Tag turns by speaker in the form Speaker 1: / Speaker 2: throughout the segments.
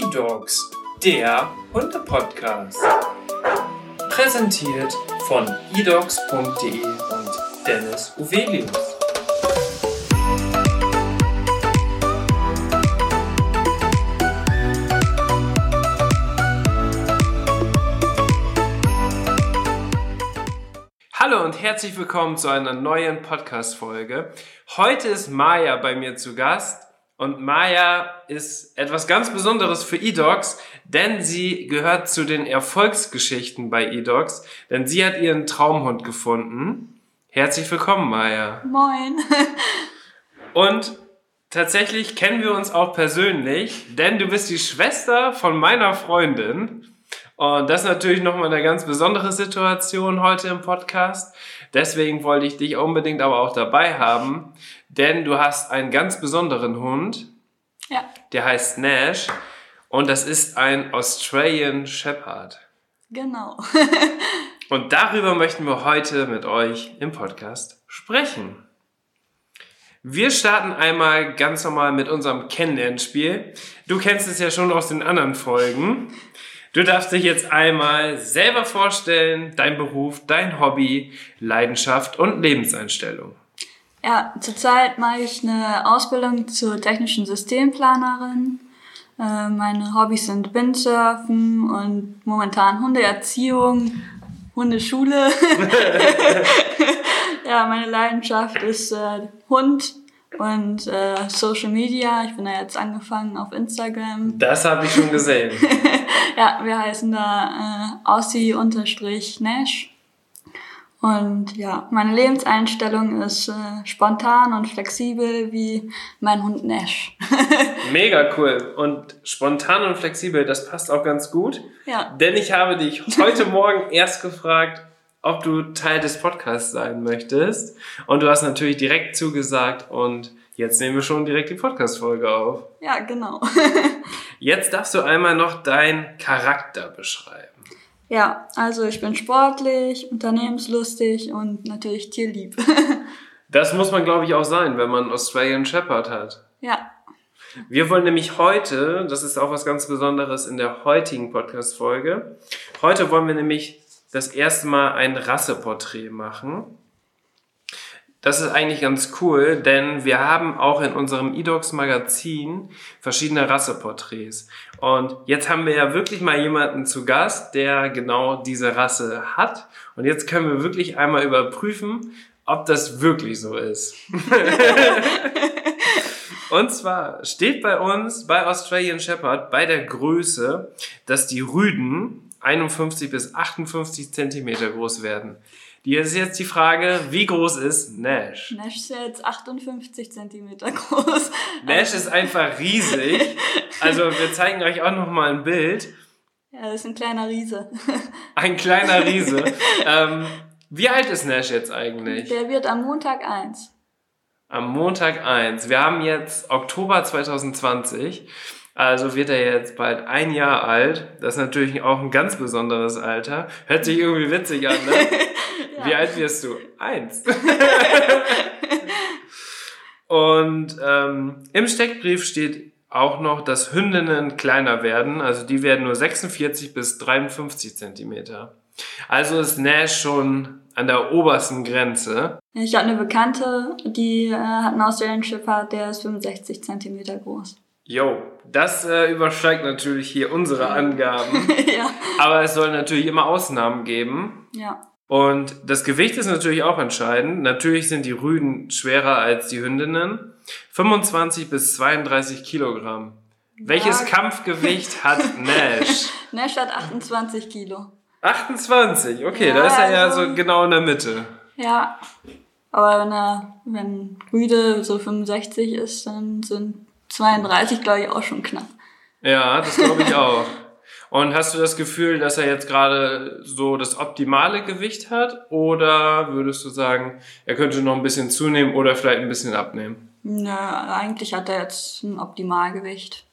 Speaker 1: E-Dogs, der Hunde-Podcast. Präsentiert von edogs.de und Dennis Uvelius. Hallo und herzlich willkommen zu einer neuen Podcast-Folge. Heute ist Maya bei mir zu Gast. Und Maya ist etwas ganz Besonderes für eDogs, denn sie gehört zu den Erfolgsgeschichten bei eDogs, denn sie hat ihren Traumhund gefunden. Herzlich willkommen, Maya.
Speaker 2: Moin.
Speaker 1: Und tatsächlich kennen wir uns auch persönlich, denn du bist die Schwester von meiner Freundin. Und das ist natürlich nochmal eine ganz besondere Situation heute im Podcast. Deswegen wollte ich dich unbedingt aber auch dabei haben, denn du hast einen ganz besonderen Hund.
Speaker 2: Ja.
Speaker 1: Der heißt Nash und das ist ein Australian Shepherd.
Speaker 2: Genau.
Speaker 1: und darüber möchten wir heute mit euch im Podcast sprechen. Wir starten einmal ganz normal mit unserem Kennenlernspiel. Du kennst es ja schon aus den anderen Folgen. Du darfst dich jetzt einmal selber vorstellen, dein Beruf, dein Hobby, Leidenschaft und Lebenseinstellung.
Speaker 2: Ja, zurzeit mache ich eine Ausbildung zur technischen Systemplanerin. Äh, meine Hobbys sind Windsurfen und momentan Hundeerziehung, Hundeschule. ja, meine Leidenschaft ist äh, Hund und äh, Social Media. Ich bin da jetzt angefangen auf Instagram.
Speaker 1: Das habe ich schon gesehen.
Speaker 2: ja, wir heißen da äh, Aussie-Nash. Und ja, meine Lebenseinstellung ist äh, spontan und flexibel wie mein Hund Nash.
Speaker 1: Mega cool. Und spontan und flexibel, das passt auch ganz gut.
Speaker 2: Ja.
Speaker 1: Denn ich habe dich heute Morgen erst gefragt, ob du Teil des Podcasts sein möchtest. Und du hast natürlich direkt zugesagt und jetzt nehmen wir schon direkt die Podcast-Folge auf.
Speaker 2: Ja, genau.
Speaker 1: jetzt darfst du einmal noch deinen Charakter beschreiben.
Speaker 2: Ja, also ich bin sportlich, unternehmenslustig und natürlich tierlieb.
Speaker 1: das muss man, glaube ich, auch sein, wenn man Australian Shepherd hat.
Speaker 2: Ja.
Speaker 1: Wir wollen nämlich heute, das ist auch was ganz Besonderes in der heutigen Podcast-Folge, heute wollen wir nämlich das erste Mal ein Rasseporträt machen. Das ist eigentlich ganz cool, denn wir haben auch in unserem eDogs Magazin verschiedene Rasseporträts. Und jetzt haben wir ja wirklich mal jemanden zu Gast, der genau diese Rasse hat. Und jetzt können wir wirklich einmal überprüfen, ob das wirklich so ist. Und zwar steht bei uns bei Australian Shepherd bei der Größe, dass die Rüden 51 bis 58 Zentimeter groß werden. Hier ist jetzt die Frage, wie groß ist Nash?
Speaker 2: Nash ist jetzt 58 Zentimeter groß.
Speaker 1: Nash ist einfach riesig. Also wir zeigen euch auch noch mal ein Bild.
Speaker 2: Ja, das ist ein kleiner Riese.
Speaker 1: Ein kleiner Riese. ähm, wie alt ist Nash jetzt eigentlich?
Speaker 2: Der wird am Montag 1.
Speaker 1: Am Montag 1. Wir haben jetzt Oktober 2020. Also wird er jetzt bald ein Jahr alt. Das ist natürlich auch ein ganz besonderes Alter. Hört sich irgendwie witzig an, ne? ja. Wie alt wirst du? Eins. Und ähm, im Steckbrief steht auch noch, dass Hündinnen kleiner werden. Also die werden nur 46 bis 53 Zentimeter. Also ist Nash schon an der obersten Grenze.
Speaker 2: Ich habe eine Bekannte, die äh, hat einen Australian Shepherd, der ist 65 Zentimeter groß.
Speaker 1: Jo, das äh, übersteigt natürlich hier unsere Angaben.
Speaker 2: ja.
Speaker 1: Aber es soll natürlich immer Ausnahmen geben.
Speaker 2: Ja.
Speaker 1: Und das Gewicht ist natürlich auch entscheidend. Natürlich sind die Rüden schwerer als die Hündinnen. 25 bis 32 Kilogramm. Ja. Welches Kampfgewicht hat Nash?
Speaker 2: Nash hat 28 Kilo.
Speaker 1: 28, okay, ja, da ist er ja also, so genau in der Mitte.
Speaker 2: Ja, aber wenn er, wenn Rüde so 65 ist, dann sind 32, glaube ich, auch schon knapp.
Speaker 1: Ja, das glaube ich auch. Und hast du das Gefühl, dass er jetzt gerade so das optimale Gewicht hat? Oder würdest du sagen, er könnte noch ein bisschen zunehmen oder vielleicht ein bisschen abnehmen?
Speaker 2: Nö, eigentlich hat er jetzt ein Optimalgewicht.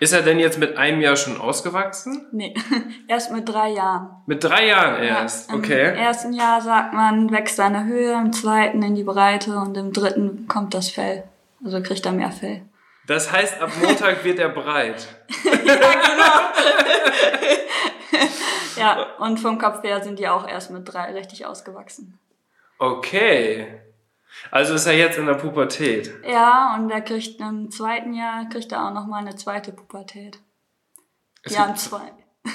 Speaker 1: Ist er denn jetzt mit einem Jahr schon ausgewachsen?
Speaker 2: Nee, erst mit drei Jahren.
Speaker 1: Mit drei Jahren erst, ja, okay.
Speaker 2: Im ersten Jahr sagt man, wächst seine Höhe, im zweiten in die Breite und im dritten kommt das Fell. Also kriegt er mehr Fell.
Speaker 1: Das heißt, ab Montag wird er breit.
Speaker 2: ja, genau. ja, und vom Kopf her sind die auch erst mit drei richtig ausgewachsen.
Speaker 1: Okay. Also ist er jetzt in der Pubertät.
Speaker 2: Ja, und er kriegt im zweiten Jahr, kriegt er auch nochmal eine zweite Pubertät.
Speaker 1: Es
Speaker 2: ja, zwei.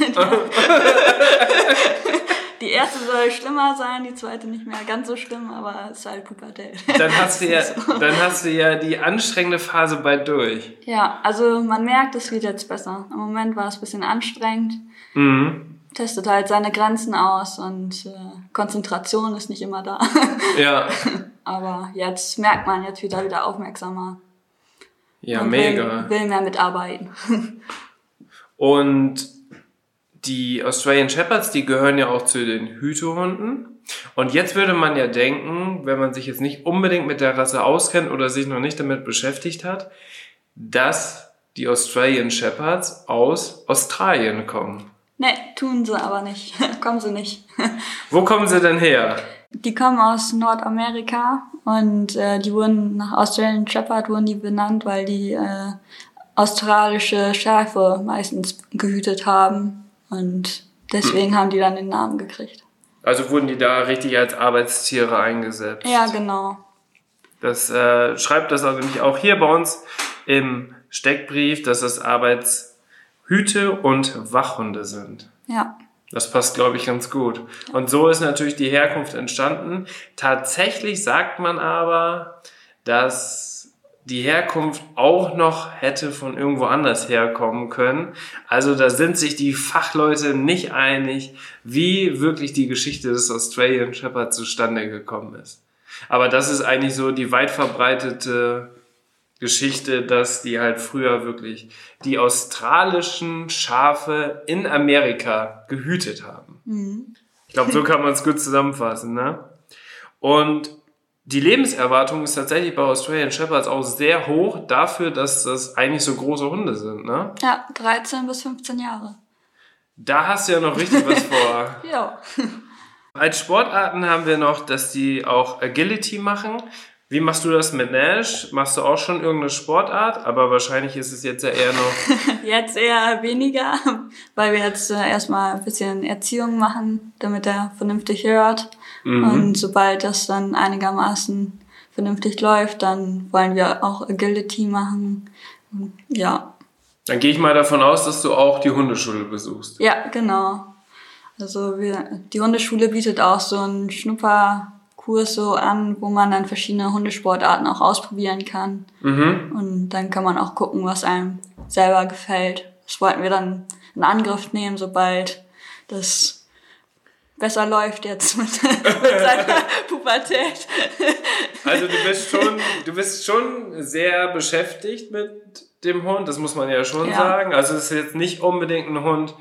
Speaker 2: die erste soll schlimmer sein, die zweite nicht mehr ganz so schlimm, aber es ist halt Pubertät.
Speaker 1: Dann hast du ja, dann hast du ja die anstrengende Phase bald durch.
Speaker 2: Ja, also man merkt, es wird jetzt besser. Im Moment war es ein bisschen anstrengend.
Speaker 1: Mhm.
Speaker 2: Testet halt seine Grenzen aus und äh, Konzentration ist nicht immer da.
Speaker 1: Ja.
Speaker 2: Aber jetzt merkt man jetzt wieder wieder aufmerksamer.
Speaker 1: Ja,
Speaker 2: und
Speaker 1: mega.
Speaker 2: Will, will mehr mitarbeiten.
Speaker 1: Und die Australian Shepherds, die gehören ja auch zu den Hütehunden. Und jetzt würde man ja denken, wenn man sich jetzt nicht unbedingt mit der Rasse auskennt oder sich noch nicht damit beschäftigt hat, dass die Australian Shepherds aus Australien kommen.
Speaker 2: Ne, tun sie aber nicht. kommen sie nicht.
Speaker 1: Wo kommen sie denn her?
Speaker 2: Die kommen aus Nordamerika und äh, die wurden nach Australian Shepherd wurden die benannt, weil die äh, australische Schafe meistens gehütet haben und deswegen haben die dann den Namen gekriegt.
Speaker 1: Also wurden die da richtig als Arbeitstiere eingesetzt?
Speaker 2: Ja, genau.
Speaker 1: Das äh, schreibt das also nämlich auch hier bei uns im Steckbrief, dass es Arbeitshüte und Wachhunde sind.
Speaker 2: Ja.
Speaker 1: Das passt, glaube ich, ganz gut. Und so ist natürlich die Herkunft entstanden. Tatsächlich sagt man aber, dass die Herkunft auch noch hätte von irgendwo anders herkommen können. Also da sind sich die Fachleute nicht einig, wie wirklich die Geschichte des Australian Shepherd zustande gekommen ist. Aber das ist eigentlich so die weit verbreitete Geschichte, dass die halt früher wirklich die australischen Schafe in Amerika gehütet haben. Ich glaube, so kann man es gut zusammenfassen. Ne? Und die Lebenserwartung ist tatsächlich bei Australian Shepherds auch sehr hoch dafür, dass das eigentlich so große Hunde sind. Ne?
Speaker 2: Ja, 13 bis 15 Jahre.
Speaker 1: Da hast du ja noch richtig was vor.
Speaker 2: Ja.
Speaker 1: Als Sportarten haben wir noch, dass die auch Agility machen. Wie machst du das mit Nash? Machst du auch schon irgendeine Sportart? Aber wahrscheinlich ist es jetzt ja eher noch.
Speaker 2: Jetzt eher weniger, weil wir jetzt äh, erstmal ein bisschen Erziehung machen, damit er vernünftig hört. Und sobald das dann einigermaßen vernünftig läuft, dann wollen wir auch Agility machen. Und Ja,
Speaker 1: Dann gehe ich mal davon aus, dass du auch die Hundeschule besuchst.
Speaker 2: ja, genau. Also wir, die Hundeschule bietet auch so einen Schnupperkurs so an, wo man dann verschiedene Hundesportarten auch ausprobieren kann.
Speaker 1: Mhm.
Speaker 2: Und dann kann man auch gucken, was einem selber gefällt. Das wollten wir dann in Angriff nehmen, sobald das besser läuft jetzt mit, mit seiner Pubertät.
Speaker 1: Also du bist schon, du bist schon sehr beschäftigt mit dem Hund, das muss man ja schon
Speaker 2: Ja.
Speaker 1: sagen. Also es ist jetzt nicht unbedingt ein Hund,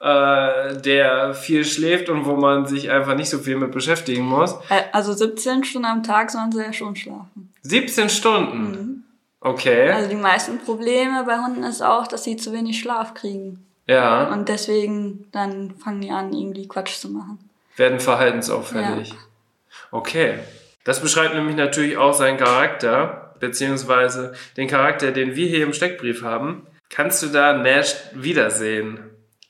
Speaker 1: äh, der viel schläft und wo man sich einfach nicht so viel mit beschäftigen muss.
Speaker 2: Äh, Also 17 Stunden am Tag sollen sie ja schon schlafen.
Speaker 1: 17 Stunden. Okay.
Speaker 2: Also die meisten Probleme bei Hunden ist auch, dass sie zu wenig Schlaf kriegen.
Speaker 1: ja.
Speaker 2: Und deswegen dann fangen die an, irgendwie Quatsch zu machen.
Speaker 1: Werden verhaltensauffällig. Okay. Das beschreibt nämlich natürlich auch seinen Charakter, beziehungsweise den Charakter, den wir hier im Steckbrief haben. Kannst du da Nash wiedersehen?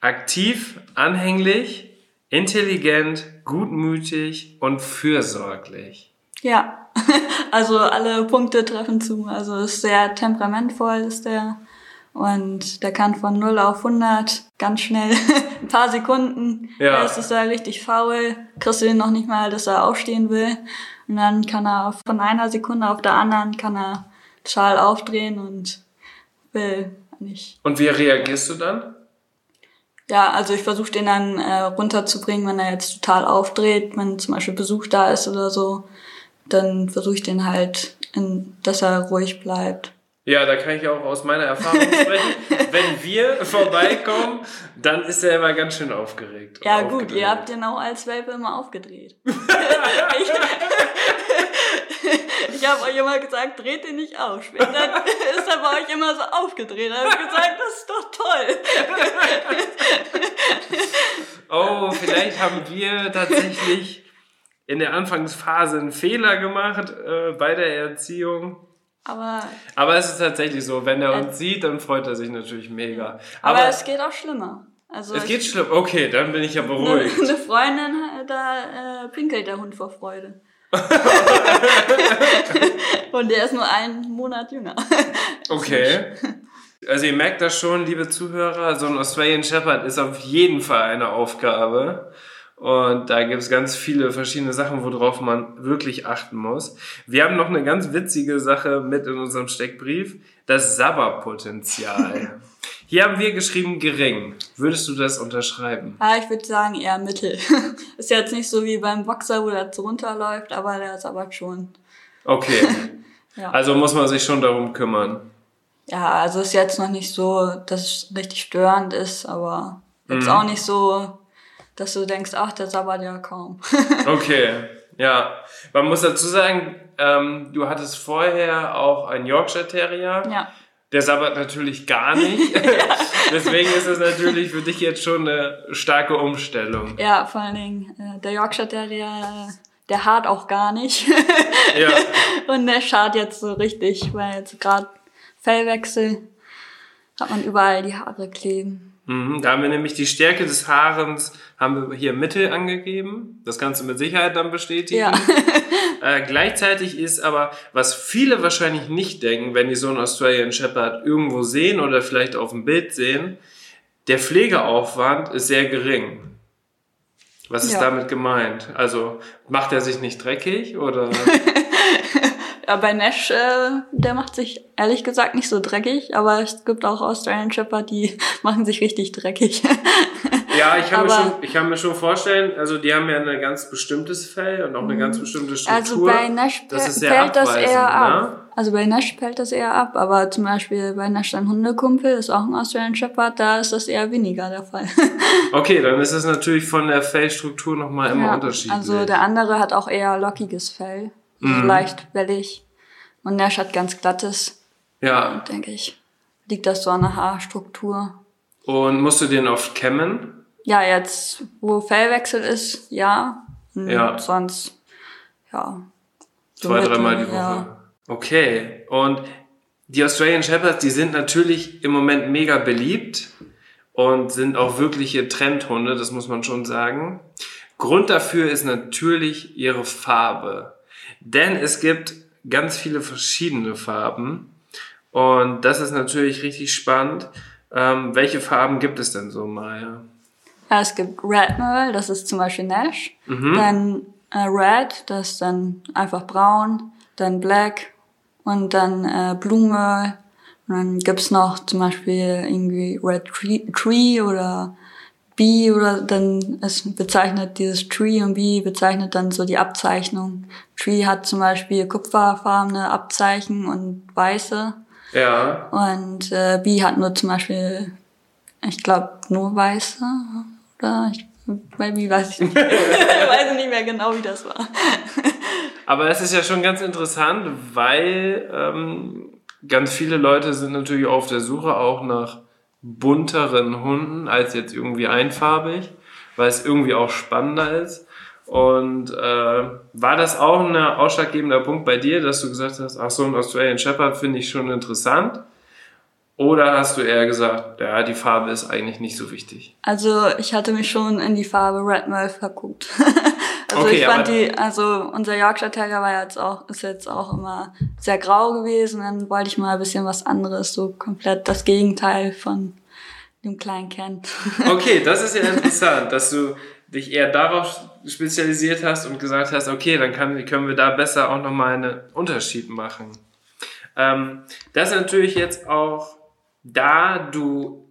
Speaker 1: Aktiv, anhänglich, intelligent, gutmütig und fürsorglich.
Speaker 2: Ja, also alle Punkte treffen zu. Also ist sehr temperamentvoll ist der und der kann von 0 auf 100 ganz schnell, ein paar Sekunden.
Speaker 1: Ja.
Speaker 2: Erst ist er richtig faul, kriegst du ihn noch nicht mal, dass er aufstehen will. Und dann kann er von einer Sekunde auf der anderen kann er Schal aufdrehen und will nicht.
Speaker 1: Und wie reagierst du dann?
Speaker 2: Ja, also ich versuche den dann äh, runterzubringen, wenn er jetzt total aufdreht, wenn zum Beispiel Besuch da ist oder so, dann versuche ich den halt, in, dass er ruhig bleibt.
Speaker 1: Ja, da kann ich auch aus meiner Erfahrung sprechen. Wenn wir vorbeikommen, dann ist er immer ganz schön aufgeregt.
Speaker 2: Ja gut,
Speaker 1: aufgedreht.
Speaker 2: ihr habt den auch als Welpe immer aufgedreht. ich ich habe euch immer gesagt, dreht den nicht auf. Später ist er bei euch immer so aufgedreht. Da habe ich gesagt, das ist doch toll.
Speaker 1: Oh, vielleicht haben wir tatsächlich in der Anfangsphase einen Fehler gemacht äh, bei der Erziehung.
Speaker 2: Aber,
Speaker 1: Aber es ist tatsächlich so, wenn er
Speaker 2: Ja.
Speaker 1: uns sieht, dann freut er sich natürlich mega.
Speaker 2: aber,
Speaker 1: Aber,
Speaker 2: es geht auch schlimmer. Also
Speaker 1: es geht schlimm. Okay, dann bin ich ja
Speaker 2: eine,
Speaker 1: beruhigt.
Speaker 2: eine Freundin, äh, da äh, pinkelt der Hund vor Freude. Und der ist nur einen Monat jünger.
Speaker 1: Okay. Also ihr merkt das schon, liebe Zuhörer, so ein Australian Shepherd ist auf jeden Fall eine Aufgabe. Und da gibt es ganz viele verschiedene Sachen, worauf man wirklich achten muss. Wir haben noch eine ganz witzige Sache mit in unserem Steckbrief, das Sabberpotenzial. Hier haben wir geschrieben gering. Würdest du das unterschreiben?
Speaker 2: Ja, ich würde sagen eher Mittel. ist jetzt nicht so wie beim Boxer, wo der so runterläuft, aber der ist aber schon.
Speaker 1: Okay.
Speaker 2: Ja.
Speaker 1: Also muss man sich schon darum kümmern.
Speaker 2: Ja, also ist jetzt noch nicht so, dass es richtig störend ist, aber jetzt
Speaker 1: Mhm.
Speaker 2: auch nicht so, dass du denkst, ach, der sabbert ja kaum.
Speaker 1: Okay, ja. Man muss dazu sagen, ähm, du hattest vorher auch einen Yorkshire Terrier.
Speaker 2: ja.
Speaker 1: Der sabbert natürlich gar nicht. Deswegen ist es natürlich für dich jetzt schon eine starke Umstellung.
Speaker 2: Ja, vor allen Dingen, äh, der Yorkshire Terrier, äh, der haart auch gar nicht.
Speaker 1: Ja.
Speaker 2: Und der schart jetzt so richtig, weil jetzt gerade Fellwechsel hat man überall die Haare kleben.
Speaker 1: Mhm, da haben wir nämlich die Stärke des Haarens, haben wir hier Mittel angegeben. Das kannst du mit Sicherheit dann bestätigen.
Speaker 2: Ja.
Speaker 1: Äh, gleichzeitig ist aber, was viele wahrscheinlich nicht denken, wenn die so einen Australian Shepherd irgendwo sehen oder vielleicht auf dem Bild sehen, der Pflegeaufwand ist sehr gering. Was ist
Speaker 2: Ja.
Speaker 1: damit gemeint? Also macht er sich nicht dreckig oder?
Speaker 2: Ja, bei Nash, äh, der macht sich ehrlich gesagt nicht so dreckig, aber es gibt auch Australian Shepherd, die machen sich richtig dreckig.
Speaker 1: Ja, ich kann, mir
Speaker 2: Aber-
Speaker 1: schon, ich kann mir schon vorstellen, also die haben ja ein ganz bestimmtes Fell und auch eine ganz bestimmte Struktur.
Speaker 2: Also bei Nash
Speaker 1: Das ist
Speaker 2: fällt das eher ab.
Speaker 1: ne?
Speaker 2: Also bei Nash fällt das eher ab, aber zum Beispiel bei Nash dein Hundekumpel ist auch ein Australian Shepherd, da ist das eher weniger der Fall.
Speaker 1: Okay, dann ist es natürlich von der Fellstruktur nochmal immer
Speaker 2: Ja,
Speaker 1: unterschiedlich.
Speaker 2: Also der andere hat auch eher lockiges Fell,
Speaker 1: Mhm.
Speaker 2: leicht wellig. Und Nash hat ganz glattes,
Speaker 1: ja,
Speaker 2: denke ich. Liegt das so an der Haarstruktur?
Speaker 1: und musst du den oft kämmen?
Speaker 2: Ja, jetzt, wo Fellwechsel ist, ja. Und
Speaker 1: Ja.
Speaker 2: Sonst, ja. so
Speaker 1: Zwei, dreimal die Woche.
Speaker 2: Ja.
Speaker 1: Okay, und die Australian Shepherds, die sind natürlich im Moment mega beliebt und sind auch wirkliche Trendhunde, das muss man schon sagen. Grund dafür ist natürlich ihre Farbe. Denn es gibt ganz viele verschiedene Farben und das ist natürlich richtig spannend. Ähm, welche Farben gibt es denn so, Maya?
Speaker 2: Ja, es gibt Red Merle, das ist zum Beispiel Nash.
Speaker 1: Mhm.
Speaker 2: Dann äh, Red, das ist dann einfach braun. Dann Black und dann äh, Blue Merle. Und dann gibt's noch zum Beispiel irgendwie Red Tree, Tree oder B oder dann es bezeichnet dieses Tree und B bezeichnet dann so die Abzeichnung. Tree hat zum Beispiel kupferfarbene Abzeichen und weiße.
Speaker 1: Ja,
Speaker 2: Und äh, B hat nur zum Beispiel, ich glaube, nur weiße. Oder ich, bei B weiß ich nicht. ich weiß nicht mehr genau, wie das war.
Speaker 1: Aber es ist ja schon ganz interessant, weil ähm, ganz viele Leute sind natürlich auf der Suche auch nach bunteren Hunden als jetzt irgendwie einfarbig, weil es irgendwie auch spannender ist. Und äh, war das auch ein ausschlaggebender Punkt bei dir, dass du gesagt hast, ach so, ein Australian Shepherd finde ich schon interessant? Oder hast du eher gesagt, ja, die Farbe ist eigentlich nicht so wichtig?
Speaker 2: Also ich hatte mich schon in die Farbe Red Merle verguckt. also
Speaker 1: Okay,
Speaker 2: ich fand die, also unser Yorkshire Terrier war jetzt auch, ist jetzt auch immer sehr grau gewesen. Dann wollte ich mal ein bisschen was anderes, so komplett das Gegenteil von dem kleinen Ken.
Speaker 1: Okay, das ist ja interessant, dass du dich eher darauf spezialisiert hast und gesagt hast, okay, dann kann, können wir da besser auch nochmal einen Unterschied machen. Ähm, das ist natürlich jetzt auch, da du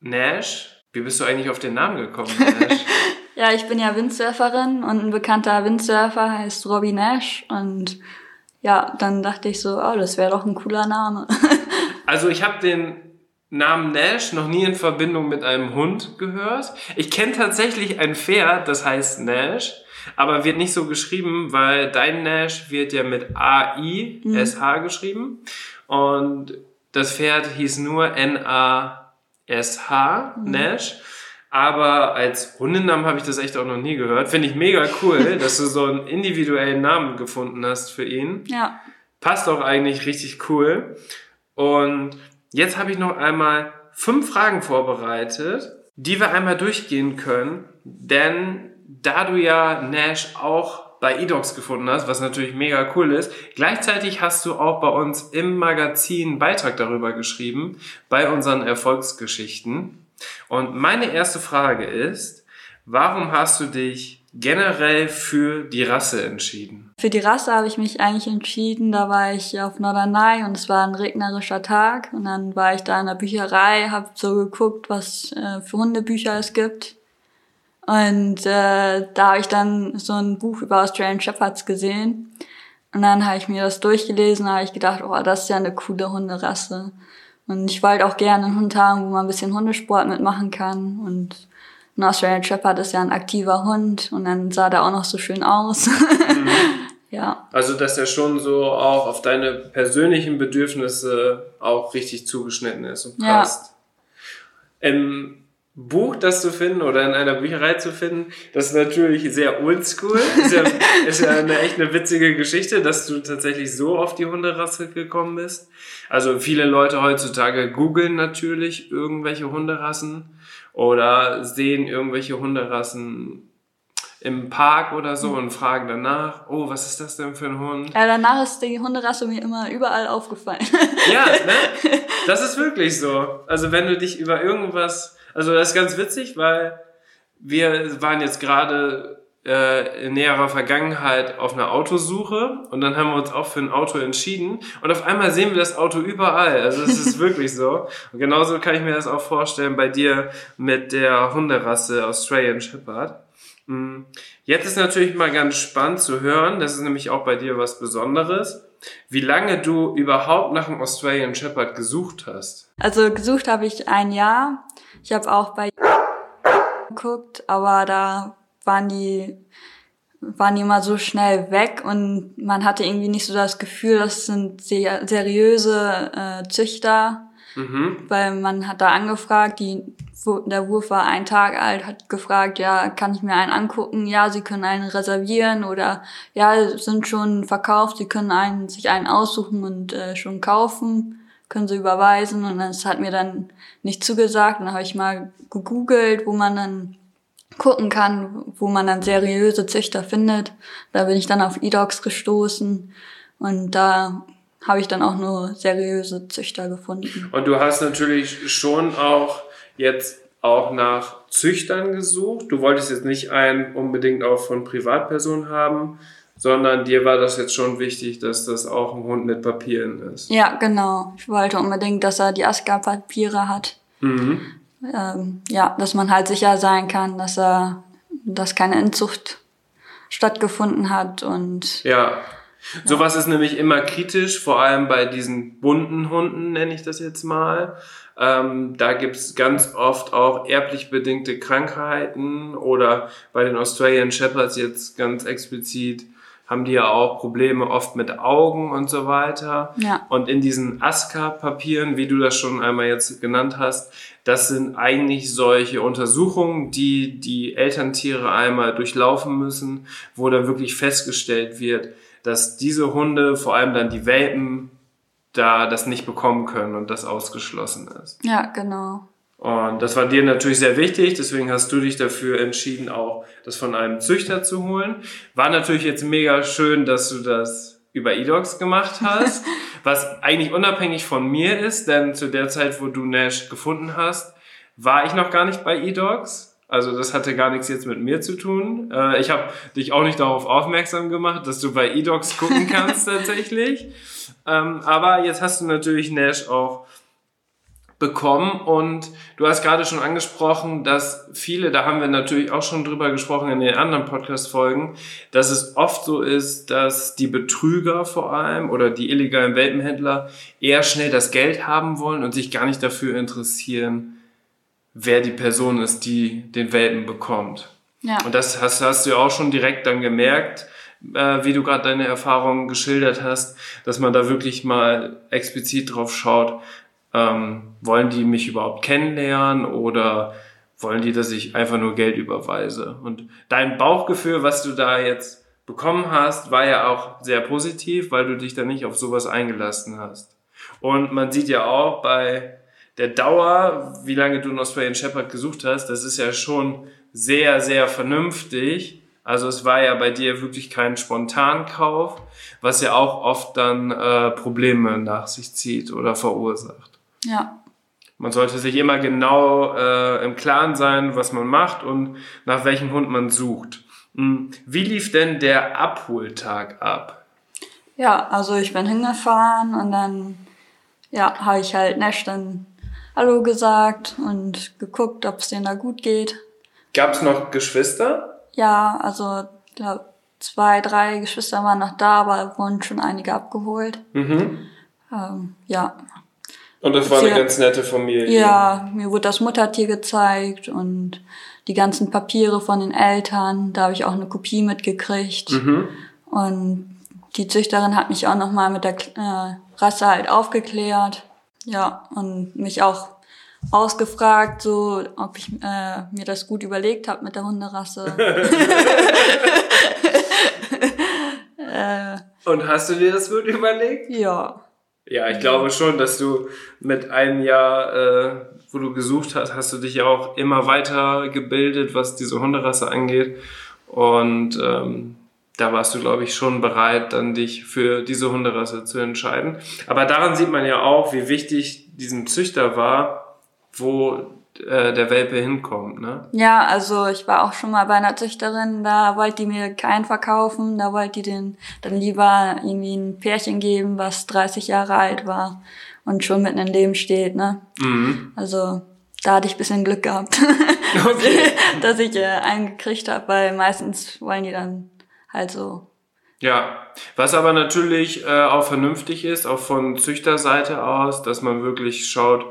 Speaker 1: Nash, wie bist du eigentlich auf den Namen gekommen, Nash?
Speaker 2: Ja, ich bin ja Windsurferin und ein bekannter Windsurfer heißt Robbie Nash und ja, dann dachte ich so, oh, das wäre doch ein cooler Name.
Speaker 1: Also ich habe den Namen Nash noch nie in Verbindung mit einem Hund gehört. Ich kenne tatsächlich ein Pferd, das heißt Nash, aber wird nicht so geschrieben, weil dein Nash wird ja mit A-I-S-H geschrieben und das Pferd hieß nur N-A-S-H, Nash. Aber als Hundennamen habe ich das echt auch noch nie gehört. Finde ich mega cool, dass du so einen individuellen Namen gefunden hast für ihn.
Speaker 2: ja,
Speaker 1: Passt auch eigentlich richtig cool. Und jetzt habe ich noch einmal fünf Fragen vorbereitet, die wir einmal durchgehen können. Denn da du ja Nash auch bei eDocs gefunden hast, was natürlich mega cool ist. Gleichzeitig hast du auch bei uns im Magazin einen Beitrag darüber geschrieben, bei unseren Erfolgsgeschichten. Und meine erste Frage ist, warum hast du dich generell für die Rasse entschieden?
Speaker 2: Für die Rasse habe ich mich eigentlich entschieden. Da war ich auf Norderney und es war ein regnerischer Tag. Und dann war ich da in der Bücherei, habe so geguckt, was äh, für Hundebücher es gibt. Und äh, da habe ich dann so ein Buch über Australian Shepherds gesehen. Und dann habe ich mir das durchgelesen, habe ich gedacht, oh, das ist ja eine coole Hunderasse. Und ich wollte auch gerne einen Hund haben, wo man ein bisschen Hundesport mitmachen kann. Und ein Australian Shepherd ist ja ein aktiver Hund und dann sah der auch noch so schön aus. Mhm. ja.
Speaker 1: Also, dass er schon so auch auf deine persönlichen Bedürfnisse auch richtig zugeschnitten ist und passt. Ja. Ähm, Buch das zu finden oder in einer Bücherei zu finden, das ist natürlich sehr oldschool. Ist ja, ist ja eine echt eine witzige Geschichte, dass du tatsächlich so auf die Hunderasse gekommen bist. Also viele Leute heutzutage googeln natürlich irgendwelche Hunderassen oder sehen irgendwelche Hunderassen im Park oder so und fragen danach, oh, was ist das denn für ein Hund?
Speaker 2: Ja, danach ist die Hunderasse mir immer überall aufgefallen.
Speaker 1: ja, ne? Das ist wirklich so. Also wenn du dich über irgendwas also das ist ganz witzig, weil wir waren jetzt gerade äh, in näherer Vergangenheit auf einer Autosuche und dann haben wir uns auch für ein Auto entschieden und auf einmal sehen wir das Auto überall. Also es ist wirklich so. Und genauso kann ich mir das auch vorstellen bei dir mit der Hunderasse Australian Shepherd. Mm. Jetzt ist natürlich mal ganz spannend zu hören, das ist nämlich auch bei dir was Besonderes, wie lange du überhaupt nach einem Australian Shepherd gesucht hast.
Speaker 2: Also gesucht habe ich ein Jahr ich habe auch bei geguckt, aber da waren die waren die immer so schnell weg und man hatte irgendwie nicht so das Gefühl, das sind sehr seriöse äh, Züchter, mhm. weil man hat da angefragt, die, der Wurf war ein Tag alt, hat gefragt, ja, kann ich mir einen angucken? Ja, sie können einen reservieren oder ja, sind schon verkauft, sie können einen, sich einen aussuchen und äh, schon kaufen können Sie überweisen und das hat mir dann nicht zugesagt. Und dann habe ich mal gegoogelt, wo man dann gucken kann, wo man dann seriöse Züchter findet. Da bin ich dann auf eDocs gestoßen und da habe ich dann auch nur seriöse Züchter gefunden.
Speaker 1: Und du hast natürlich schon auch jetzt auch nach Züchtern gesucht. Du wolltest jetzt nicht einen unbedingt auch von Privatpersonen haben, sondern dir war das jetzt schon wichtig, dass das auch ein Hund mit Papieren ist.
Speaker 2: Ja, genau. Ich wollte unbedingt, dass er die ASCA-Papiere hat. Mhm. Ähm, ja, dass man halt sicher sein kann, dass er, dass keine Inzucht stattgefunden hat und.
Speaker 1: Ja. Sowas ist nämlich immer kritisch, vor allem bei diesen bunten Hunden, nenne ich das jetzt mal. Ähm, da gibt's ganz oft auch erblich bedingte Krankheiten oder bei den Australian Shepherds jetzt ganz explizit haben die ja auch Probleme oft mit Augen und so weiter. Ja. Und in diesen ASCA-Papieren, wie du das schon einmal jetzt genannt hast, das sind eigentlich solche Untersuchungen, die die Elterntiere einmal durchlaufen müssen, wo dann wirklich festgestellt wird, dass diese Hunde, vor allem dann die Welpen, da das nicht bekommen können und das ausgeschlossen ist.
Speaker 2: Ja, genau.
Speaker 1: Und das war dir natürlich sehr wichtig, deswegen hast du dich dafür entschieden, auch das von einem Züchter zu holen. War natürlich jetzt mega schön, dass du das über eDocs gemacht hast, was eigentlich unabhängig von mir ist, denn zu der Zeit, wo du Nash gefunden hast, war ich noch gar nicht bei eDocs. Also das hatte gar nichts jetzt mit mir zu tun. Äh, ich habe dich auch nicht darauf aufmerksam gemacht, dass du bei eDocs gucken kannst tatsächlich. Ähm, aber jetzt hast du natürlich Nash auch bekommen und du hast gerade schon angesprochen, dass viele, da haben wir natürlich auch schon drüber gesprochen in den anderen Podcast-Folgen, dass es oft so ist, dass die Betrüger vor allem oder die illegalen Welpenhändler eher schnell das Geld haben wollen und sich gar nicht dafür interessieren, wer die Person ist, die den Welpen bekommt. Ja. Und das hast, hast du ja auch schon direkt dann gemerkt, äh, wie du gerade deine Erfahrungen geschildert hast, dass man da wirklich mal explizit drauf schaut, ähm, wollen die mich überhaupt kennenlernen oder wollen die, dass ich einfach nur Geld überweise? Und dein Bauchgefühl, was du da jetzt bekommen hast, war ja auch sehr positiv, weil du dich da nicht auf sowas eingelassen hast. Und man sieht ja auch bei der Dauer, wie lange du einen Australian Shepherd gesucht hast, das ist ja schon sehr, sehr vernünftig. Also es war ja bei dir wirklich kein Spontankauf, was ja auch oft dann äh, Probleme nach sich zieht oder verursacht.
Speaker 2: Ja.
Speaker 1: Man sollte sich immer genau äh, im Klaren sein, was man macht und nach welchem Hund man sucht. Hm, wie lief denn der Abholtag ab?
Speaker 2: Ja, also ich bin hingefahren und dann ja, habe ich halt Nash dann Hallo gesagt und geguckt, ob es denen da gut geht.
Speaker 1: Gab es noch Geschwister?
Speaker 2: Ja, also glaub, zwei, drei Geschwister waren noch da, aber wurden schon einige abgeholt.
Speaker 1: Mhm.
Speaker 2: Ähm, ja.
Speaker 1: Und das war eine ganz nette Familie.
Speaker 2: Ja, mir wurde das Muttertier gezeigt und die ganzen Papiere von den Eltern. Da habe ich auch eine Kopie mitgekriegt.
Speaker 1: Mhm.
Speaker 2: Und die Züchterin hat mich auch nochmal mit der äh, Rasse halt aufgeklärt. Ja, und mich auch ausgefragt, so ob ich äh, mir das gut überlegt habe mit der Hunderasse. äh,
Speaker 1: Und hast du dir das gut überlegt?
Speaker 2: ja.
Speaker 1: Ja, ich glaube schon, dass du mit einem Jahr, äh, wo du gesucht hast, hast du dich ja auch immer weiter gebildet, was diese Hunderasse angeht. Und ähm, da warst du, glaube ich, schon bereit, dann dich für diese Hunderasse zu entscheiden. Aber daran sieht man ja auch, wie wichtig diesem Züchter war, wo äh, der Welpe hinkommt. Ne?
Speaker 2: Ja, also ich war auch schon mal bei einer Züchterin, da wollte die mir keinen verkaufen, da wollte die den dann lieber irgendwie ein Pärchen geben, was 30 Jahre alt war und schon mitten im Leben steht, ne?
Speaker 1: Mhm.
Speaker 2: Also da hatte ich bisschen Glück gehabt,
Speaker 1: Okay.
Speaker 2: dass ich äh, einen gekriegt habe, weil meistens wollen die dann halt so.
Speaker 1: Ja, was aber natürlich äh, auch vernünftig ist, auch von Züchterseite aus, dass man wirklich schaut,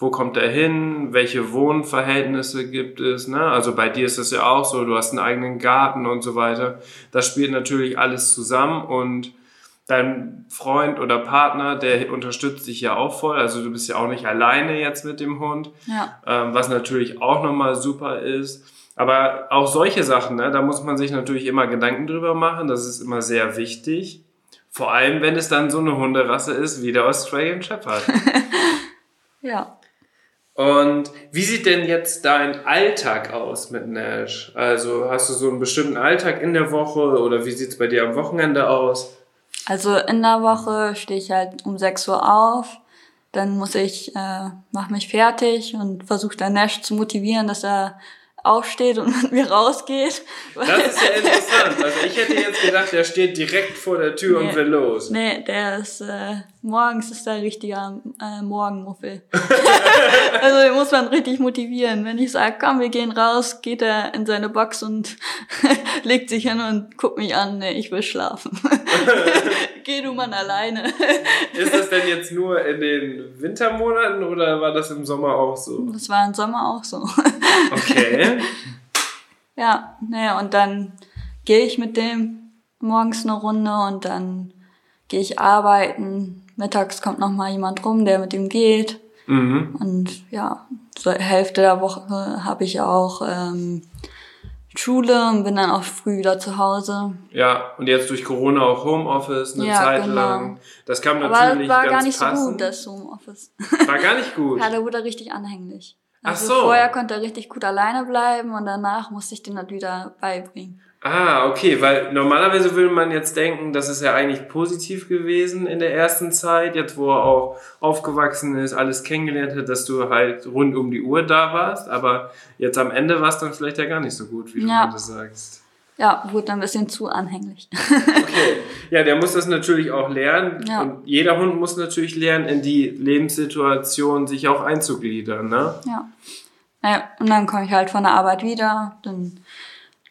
Speaker 1: wo kommt er hin, welche Wohnverhältnisse gibt es. Ne? Also bei dir ist das ja auch so, du hast einen eigenen Garten und so weiter. Das spielt natürlich alles zusammen und dein Freund oder Partner, der unterstützt dich ja auch voll. Also du bist ja auch nicht alleine jetzt mit dem Hund
Speaker 2: Ja,
Speaker 1: ähm, was natürlich auch nochmal super ist. Aber auch solche Sachen, ne, da muss man sich natürlich immer Gedanken drüber machen. Das ist immer sehr wichtig. Vor allem, wenn es dann so eine Hunderasse ist wie der Australian Shepherd.
Speaker 2: ja.
Speaker 1: Und wie sieht denn jetzt dein Alltag aus mit Nash? Also hast du so einen bestimmten Alltag in der Woche oder wie sieht's bei dir am Wochenende aus?
Speaker 2: Also in der Woche stehe ich halt um 6 Uhr auf. Dann muss ich, äh, mach mich fertig und versuche dann Nash zu motivieren, dass er aufsteht und mit mir rausgeht.
Speaker 1: Das ist ja interessant. Also ich hätte jetzt gedacht, der steht direkt vor der Tür und
Speaker 2: Nee.
Speaker 1: will los.
Speaker 2: Nee, der ist, äh, morgens ist der richtiger äh, Morgenmuffel. also den muss man richtig motivieren. Wenn ich sage, komm, wir gehen raus, geht er in seine Box und legt sich hin und guckt mich an, nee, ich will schlafen. Geh du Mann alleine.
Speaker 1: Ist das denn jetzt nur in den Wintermonaten oder war das im Sommer auch so?
Speaker 2: Das war im Sommer auch so.
Speaker 1: Okay.
Speaker 2: Ja, naja, und dann gehe ich mit dem morgens eine Runde und dann gehe ich arbeiten. Mittags kommt noch mal jemand rum, der mit ihm geht.
Speaker 1: Mhm.
Speaker 2: Und ja, zur Hälfte der Woche habe ich auch ähm, Schule und bin dann auch früh wieder zu Hause.
Speaker 1: Ja, und jetzt durch Corona auch Homeoffice eine
Speaker 2: Ja,
Speaker 1: Zeit
Speaker 2: genau.
Speaker 1: lang. Das kam
Speaker 2: Aber
Speaker 1: natürlich
Speaker 2: war
Speaker 1: ganz
Speaker 2: gar nicht
Speaker 1: passend.
Speaker 2: so gut, das Homeoffice.
Speaker 1: War gar nicht gut.
Speaker 2: Ja, da wurde er richtig anhänglich.
Speaker 1: Ach
Speaker 2: Also
Speaker 1: so.
Speaker 2: vorher konnte er richtig gut alleine bleiben und danach musste ich den dann wieder beibringen.
Speaker 1: Ah, okay, weil normalerweise würde man jetzt denken, das ist ja eigentlich positiv gewesen in der ersten Zeit, jetzt wo er auch aufgewachsen ist, alles kennengelernt hat, dass du halt rund um die Uhr da warst, aber jetzt am Ende war es dann vielleicht ja gar nicht so gut, wie
Speaker 2: Ja.
Speaker 1: du das sagst.
Speaker 2: Ja, wurde dann ein bisschen zu anhänglich.
Speaker 1: Okay. Ja, der muss das natürlich auch lernen.
Speaker 2: Ja.
Speaker 1: Und jeder Hund muss natürlich lernen, in die Lebenssituation sich auch einzugliedern, ne?
Speaker 2: Ja. Naja, und dann komme ich halt von der Arbeit wieder. Dann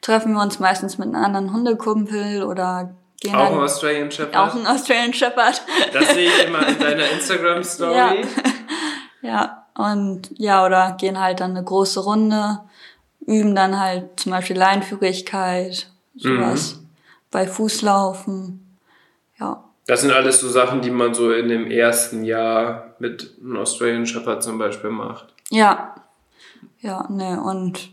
Speaker 2: treffen wir uns meistens mit einem anderen Hundekumpel oder gehen
Speaker 1: Auch ein Australian Shepherd.
Speaker 2: auch ein Australian Shepherd.
Speaker 1: Das sehe ich immer in deiner Instagram-Story.
Speaker 2: Ja. Ja, und ja, oder gehen halt dann eine große Runde, üben dann halt zum Beispiel Leinführigkeit, sowas.
Speaker 1: Mhm.
Speaker 2: Bei Fußlaufen. Ja.
Speaker 1: Das sind alles so Sachen, die man so in dem ersten Jahr mit einem Australian Shepherd zum Beispiel macht.
Speaker 2: Ja. Ja, ne, und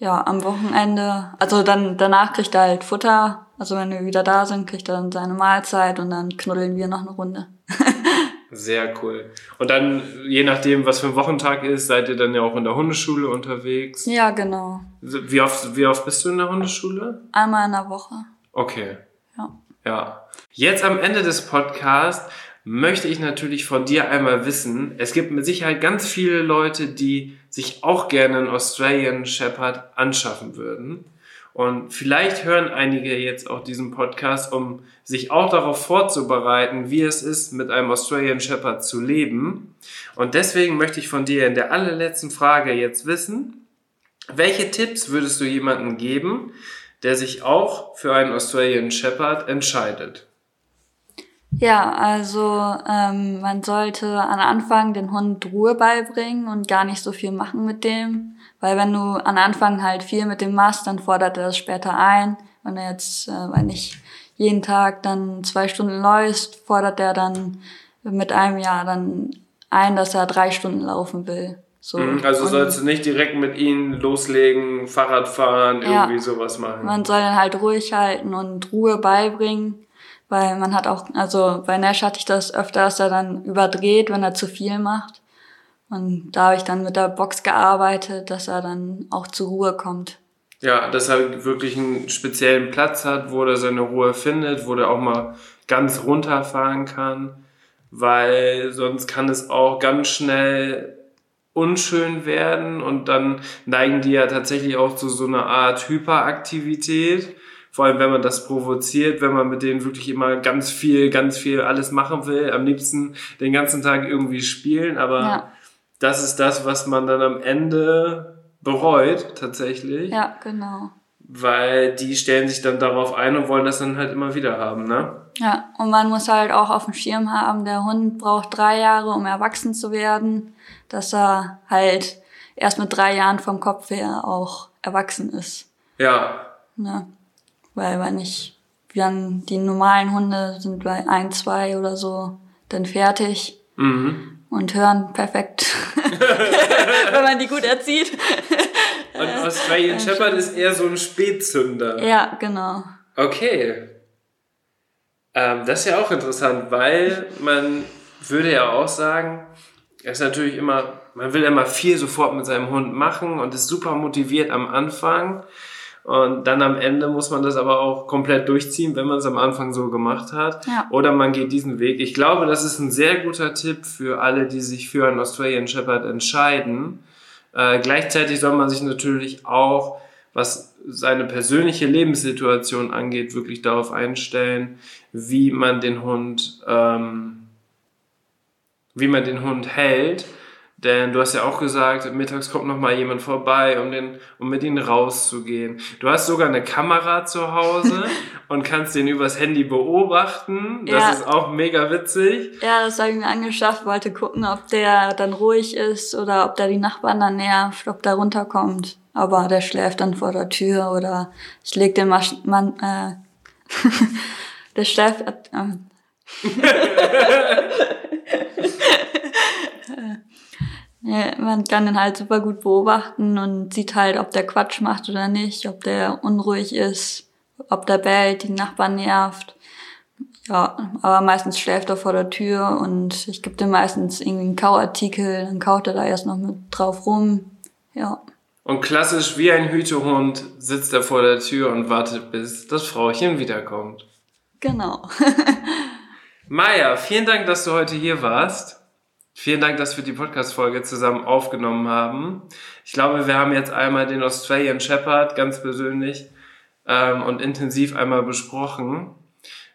Speaker 2: ja, am Wochenende, also dann danach kriegt er halt Futter. Also wenn wir wieder da sind, kriegt er dann seine Mahlzeit und dann knuddeln wir noch eine Runde.
Speaker 1: Sehr cool. Und dann, je nachdem, was für ein Wochentag ist, seid ihr dann ja auch in der Hundeschule unterwegs.
Speaker 2: Ja, genau.
Speaker 1: Wie oft, wie oft bist du in der Hundeschule?
Speaker 2: Einmal in der Woche.
Speaker 1: Okay.
Speaker 2: Ja.
Speaker 1: Ja. Jetzt am Ende des Podcasts möchte ich natürlich von dir einmal wissen, es gibt mit Sicherheit ganz viele Leute, die sich auch gerne einen Australian Shepherd anschaffen würden. Und vielleicht hören einige jetzt auch diesen Podcast, um sich auch darauf vorzubereiten, wie es ist, mit einem Australian Shepherd zu leben. Und deswegen möchte ich von dir in der allerletzten Frage jetzt wissen, welche Tipps würdest du jemandem geben, der sich auch für einen Australian Shepherd entscheidet?
Speaker 2: Ja, also ähm, man sollte am Anfang den Hund Ruhe beibringen und gar nicht so viel machen mit dem. Weil wenn du am Anfang halt viel mit dem machst, dann fordert er das später ein. Wenn er jetzt, äh, wenn ich jeden Tag dann zwei Stunden läufst, fordert er dann mit einem Jahr dann ein, dass er drei Stunden laufen will. So.
Speaker 1: Mhm, Also sollst du nicht direkt mit ihnen loslegen, Fahrrad fahren,
Speaker 2: Ja.
Speaker 1: irgendwie sowas machen.
Speaker 2: Man soll dann halt ruhig halten und Ruhe beibringen, weil man hat auch, also bei Nash hatte ich das öfter, dass er dann überdreht, wenn er zu viel macht. Und da habe ich dann mit der Box gearbeitet, dass er dann auch zur Ruhe kommt.
Speaker 1: Ja, dass er wirklich einen speziellen Platz hat, wo er seine Ruhe findet, wo er auch mal ganz runterfahren kann, weil sonst kann es auch ganz schnell unschön werden und dann neigen die ja tatsächlich auch zu so einer Art Hyperaktivität. Vor allem, wenn man das provoziert, wenn man mit denen wirklich immer ganz viel, ganz viel alles machen will, am liebsten den ganzen Tag irgendwie spielen, aber
Speaker 2: Ja,
Speaker 1: das ist das, was man dann am Ende bereut, tatsächlich.
Speaker 2: ja, genau.
Speaker 1: Weil die stellen sich dann darauf ein und wollen das dann halt immer wieder haben, ne?
Speaker 2: Ja, und man muss halt auch auf dem Schirm haben, der Hund braucht drei Jahre, um erwachsen zu werden, dass er halt erst mit drei Jahren vom Kopf her auch erwachsen ist.
Speaker 1: Ja,
Speaker 2: Ne? Weil wenn ich, dann die normalen Hunde sind bei ein, zwei oder so dann fertig
Speaker 1: mhm.
Speaker 2: und hören perfekt, wenn man die gut erzieht.
Speaker 1: Und Australian Shepherd ist eher so ein Spätzünder.
Speaker 2: Ja, genau.
Speaker 1: Okay. Ähm, das ist ja auch interessant, weil man würde ja auch sagen, er ist natürlich immer, man will immer viel sofort mit seinem Hund machen und ist super motiviert am Anfang. Und dann am Ende muss man das aber auch komplett durchziehen, wenn man es am Anfang so gemacht hat.
Speaker 2: Ja.
Speaker 1: Oder man geht diesen Weg. Ich glaube, das ist ein sehr guter Tipp für alle, die sich für einen Australian Shepherd entscheiden. Äh, gleichzeitig soll man sich natürlich auch, was seine persönliche Lebenssituation angeht, wirklich darauf einstellen, wie man den Hund, ähm, wie man den Hund hält. Denn du hast ja auch gesagt, mittags kommt noch mal jemand vorbei, um, den, um mit ihm rauszugehen. Du hast sogar eine Kamera zu Hause und kannst den übers Handy beobachten. Das
Speaker 2: Ja.
Speaker 1: ist auch mega witzig.
Speaker 2: Ja, das habe ich mir angeschafft, wollte gucken, ob der dann ruhig ist oder ob der die Nachbarn dann nervt, ob der runterkommt. Aber der schläft dann vor der Tür oder ich leg den Masch Mann, äh, der schläft, äh, Ja, man kann den halt super gut beobachten und sieht halt, ob der Quatsch macht oder nicht, ob der unruhig ist, ob der bellt, die Nachbarn nervt. Ja, aber meistens schläft er vor der Tür und ich gebe dem meistens irgendwie einen Kauartikel, dann kaut er da erst noch mit drauf rum. Ja.
Speaker 1: Und klassisch wie ein Hütehund sitzt er vor der Tür und wartet, bis das Frauchen wiederkommt.
Speaker 2: Genau.
Speaker 1: Maja, vielen Dank, dass du heute hier warst. Vielen Dank, dass wir die Podcast-Folge zusammen aufgenommen haben. Ich glaube, wir haben jetzt einmal den Australian Shepherd ganz persönlich ähm, und intensiv einmal besprochen.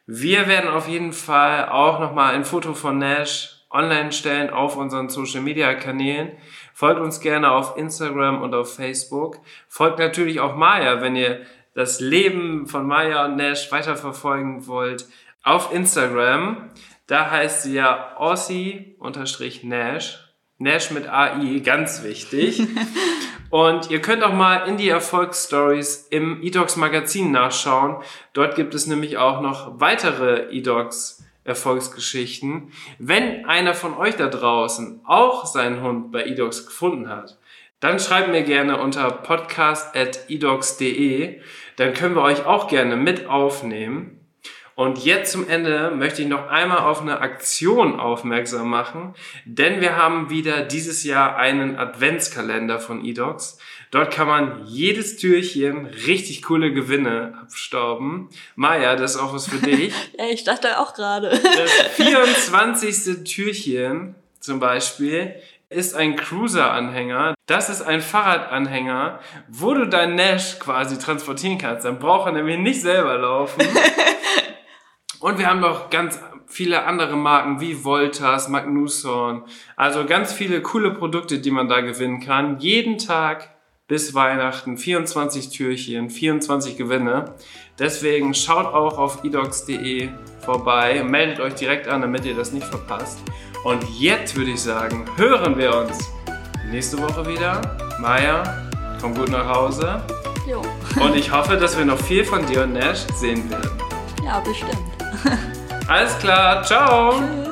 Speaker 1: Wir werden auf jeden Fall auch nochmal ein Foto von Nash online stellen auf unseren Social-Media-Kanälen. Folgt uns gerne auf Instagram und auf Facebook. Folgt natürlich auch Maya, wenn ihr das Leben von Maya und Nash weiterverfolgen wollt, auf Instagram. Da heißt sie ja Aussie-Nash. Nash mit AI, ganz wichtig. Und ihr könnt auch mal in die Erfolgsstories im eDocs Magazin nachschauen. Dort gibt es nämlich auch noch weitere eDocs Erfolgsgeschichten. Wenn einer von euch da draußen auch seinen Hund bei eDocs gefunden hat, dann schreibt mir gerne unter podcast.edox.de. Dann können wir euch auch gerne mit aufnehmen. Und jetzt zum Ende möchte ich noch einmal auf eine Aktion aufmerksam machen, denn wir haben wieder dieses Jahr einen Adventskalender von eDocs. Dort kann man jedes Türchen richtig coole Gewinne abstauben. Maja, das ist auch was für dich.
Speaker 2: ich dachte auch gerade.
Speaker 1: Das 24. Türchen zum Beispiel ist ein Cruiser-Anhänger. Das ist ein Fahrradanhänger, wo du dein Nash quasi transportieren kannst. Dann braucht er nämlich nicht selber laufen. Und wir haben noch ganz viele andere Marken wie Voltas, Magnusson. Also ganz viele coole Produkte, die man da gewinnen kann. Jeden Tag bis Weihnachten 24 Türchen, 24 Gewinne. Deswegen schaut auch auf edox.de vorbei, meldet euch direkt an, damit ihr das nicht verpasst. Und jetzt würde ich sagen, hören wir uns nächste Woche wieder. Maja, komm gut nach Hause.
Speaker 2: Jo.
Speaker 1: Und ich hoffe, dass wir noch viel von dir und Nash sehen werden.
Speaker 2: Ja, bestimmt.
Speaker 1: Alles klar, ciao.
Speaker 2: Tschüss.